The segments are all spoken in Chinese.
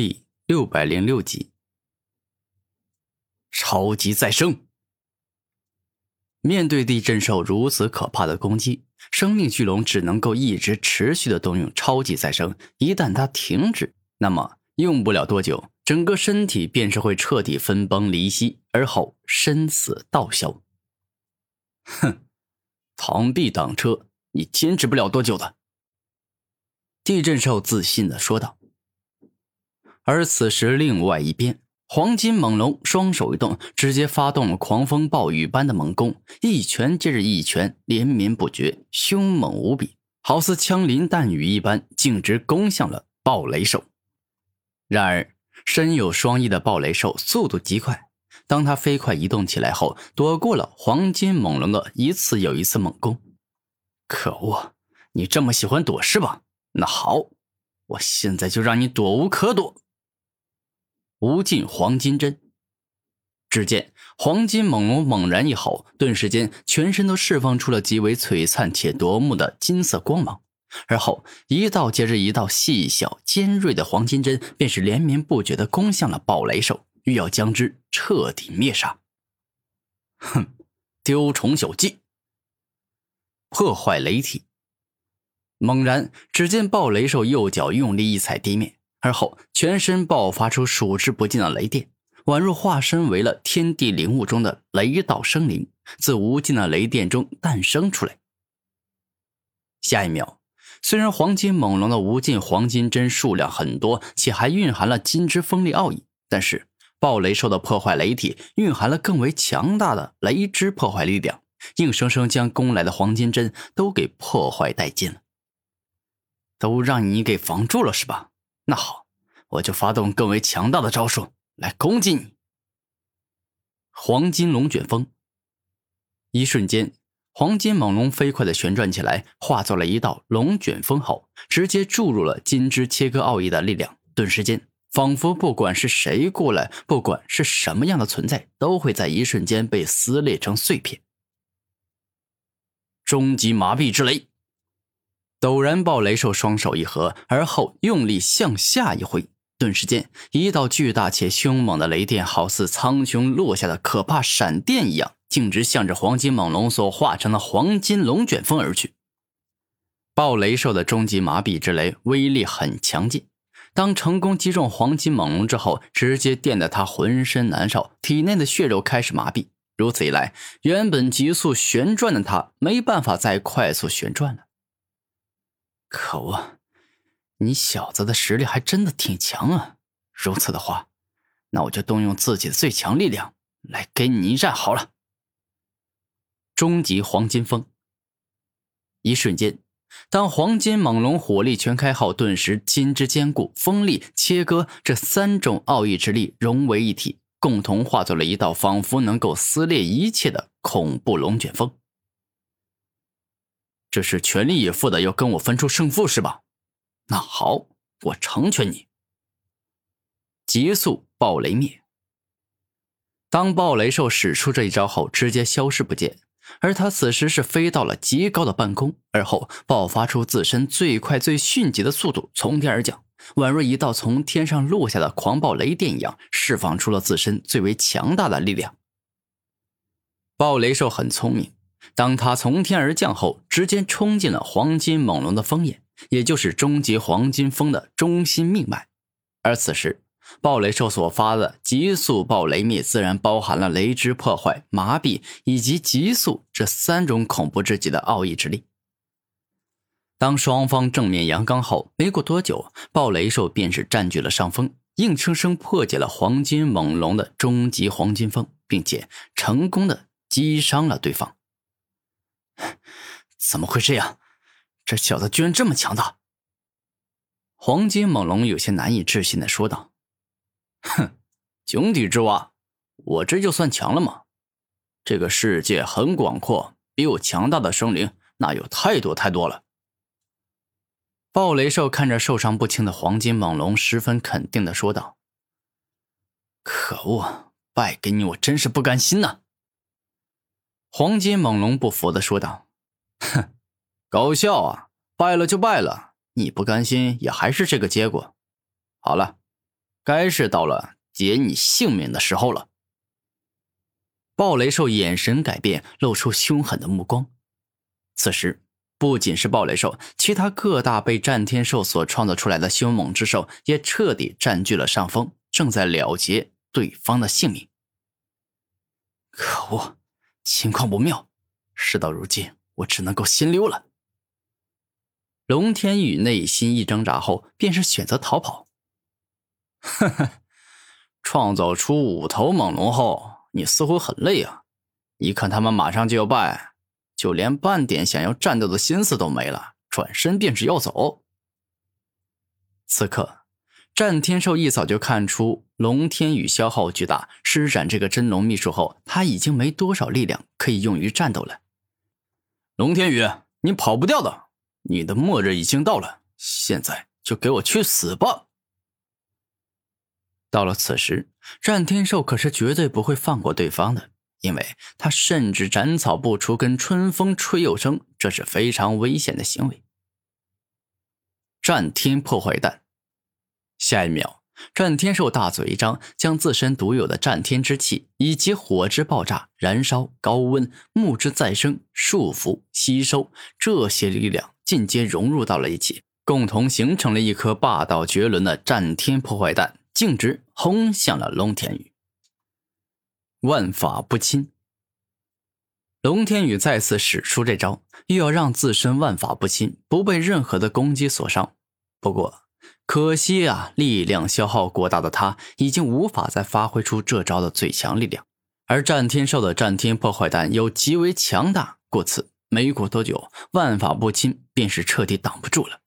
第六百零六集，超级再生。面对地震兽如此可怕的攻击，生命巨龙只能够一直持续的动用超级再生。一旦它停止，那么用不了多久，整个身体便是会彻底分崩离析，而后身死道消。哼，螳臂挡车，你坚持不了多久的。地震兽自信的说道。而此时，另外一边，黄金猛龙双手一动，直接发动了狂风暴雨般的猛攻，一拳接着一拳，连绵不绝，凶猛无比，好似枪林弹雨一般，径直攻向了暴雷兽。然而，身有双翼的暴雷兽速度极快，当他飞快移动起来后，躲过了黄金猛龙的一次又一次猛攻。可恶，你这么喜欢躲是吧？那好，我现在就让你躲无可躲。无尽黄金针。只见黄金猛龙猛然一吼，顿时间全身都释放出了极为璀璨且夺目的金色光芒，而后一道接着一道细小尖锐的黄金针便是连绵不绝的攻向了暴雷兽，欲要将之彻底灭杀。哼，丢虫小技，破坏雷体。猛然，只见暴雷兽右脚用力一踩地面。而后，全身爆发出数之不尽的雷电，宛若化身为了天地灵物中的雷道生灵，自无尽的雷电中诞生出来。下一秒，虽然黄金猛龙的无尽黄金针数量很多，且还蕴含了金之锋利奥义，但是暴雷兽的破坏雷体蕴含了更为强大的雷之破坏力量，硬生生将攻来的黄金针都给破坏殆尽了。都让你给防住了，是吧？那好，我就发动更为强大的招数来攻击你。黄金龙卷风。一瞬间，黄金猛龙飞快的旋转起来，化作了一道龙卷风后，直接注入了金之切割奥义的力量。顿时间，仿佛不管是谁过来，不管是什么样的存在，都会在一瞬间被撕裂成碎片。终极麻痹之雷。陡然，暴雷兽双手一合，而后用力向下一挥，顿时间，一道巨大且凶猛的雷电，好似苍穹落下的可怕闪电一样，径直向着黄金猛龙所化成的黄金龙卷风而去。暴雷兽的终极麻痹之雷威力很强劲，当成功击中黄金猛龙之后，直接电得他浑身难受，体内的血肉开始麻痹。如此一来，原本急速旋转的他，没办法再快速旋转了。可恶，你小子的实力还真的挺强啊！如此的话，那我就动用自己的最强力量来跟你一战好了。终极黄金风。一瞬间，当黄金猛龙火力全开后，顿时金之坚固、锋利、切割这三种奥义之力融为一体，共同化作了一道仿佛能够撕裂一切的恐怖龙卷风。这是全力以赴的要跟我分出胜负是吧？那好，我成全你。急速暴雷灭。当暴雷兽使出这一招后，直接消失不见，而他此时是飞到了极高的半空，而后爆发出自身最快最迅疾的速度，从天而降，宛若一道从天上落下的狂暴雷电一样，释放出了自身最为强大的力量。暴雷兽很聪明。当他从天而降后，直接冲进了黄金猛龙的风眼，也就是终极黄金风的中心命脉。而此时，暴雷兽所发的极速暴雷灭，自然包含了雷之破坏、麻痹以及极速这三种恐怖至极的奥义之力。当双方正面阳刚后，没过多久，暴雷兽便是占据了上风，硬生生破解了黄金猛龙的终极黄金风，并且成功的击伤了对方。怎么会这样？这小子居然这么强大！黄金猛龙有些难以置信的说道：“哼，井底之蛙，我这就算强了吗？这个世界很广阔，比我强大的生灵那有太多太多了。”暴雷兽看着受伤不轻的黄金猛龙，十分肯定的说道：“可恶，败给你，我真是不甘心呐！”黄金猛龙不服的说道：“哼，搞笑啊！败了就败了，你不甘心也还是这个结果。好了，该是到了解你性命的时候了。暴雷兽眼神改变，露出凶狠的目光。此时，不仅是暴雷兽，其他各大被战天兽所创造出来的凶猛之兽也彻底占据了上风，正在了结对方的性命。可恶，情况不妙！事到如今，我只能够先溜了。龙天宇内心一挣扎后，便是选择逃跑。呵呵，创造出五头猛龙后。你似乎很累啊！一看他们马上就要败，就连半点想要战斗的心思都没了，转身便是要走。此刻，战天兽一早就看出龙天宇消耗巨大，施展这个真龙秘术后，他已经没多少力量可以用于战斗了。龙天宇，你跑不掉的，你的末日已经到了，现在就给我去死吧！到了此时，战天兽可是绝对不会放过对方的，因为他甚至斩草不除，根春风吹又生，这是非常危险的行为。战天破坏弹，下一秒，战天兽大嘴一张，将自身独有的战天之气以及火之爆炸、燃烧、高温、木之再生、束缚、吸收这些力量进阶融入到了一起，共同形成了一颗霸道绝伦的战天破坏弹。径直轰向了龙天宇。万法不侵。龙天宇再次使出这招，又要让自身万法不侵，不被任何的攻击所伤。不过，可惜啊，力量消耗过大的他，已经无法再发挥出这招的最强力量。而战天兽的战天破坏弹又极为强大，故此没过多久，万法不侵便是彻底挡不住了。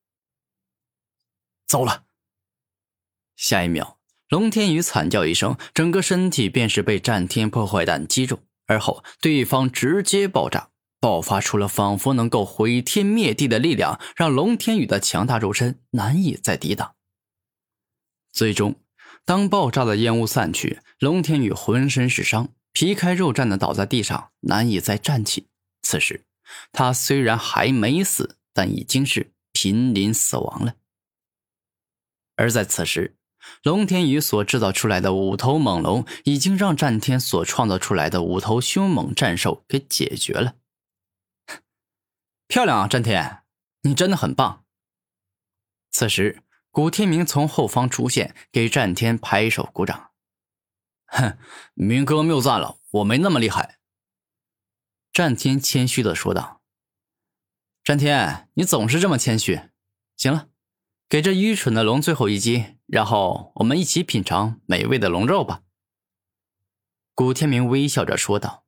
糟了！下一秒。龙天宇惨叫一声，整个身体便是被战天破坏弹击中，而后对方直接爆炸，爆发出了仿佛能够毁天灭地的力量，让龙天宇的强大肉身难以再抵挡。最终，当爆炸的烟雾散去，龙天宇浑身是伤，皮开肉绽的倒在地上，难以再站起。此时，他虽然还没死，但已经是濒临死亡了。而在此时，龙天宇所制造出来的五头猛龙，已经让战天所创造出来的五头凶猛战兽给解决了。漂亮啊，战天，你真的很棒！此时，古天明从后方出现，给战天拍手鼓掌。哼，明哥谬赞了，我没那么厉害。战天谦虚的说道。战天，你总是这么谦虚。行了。给这愚蠢的龙最后一击，然后我们一起品尝美味的龙肉吧。古天明微笑着说道。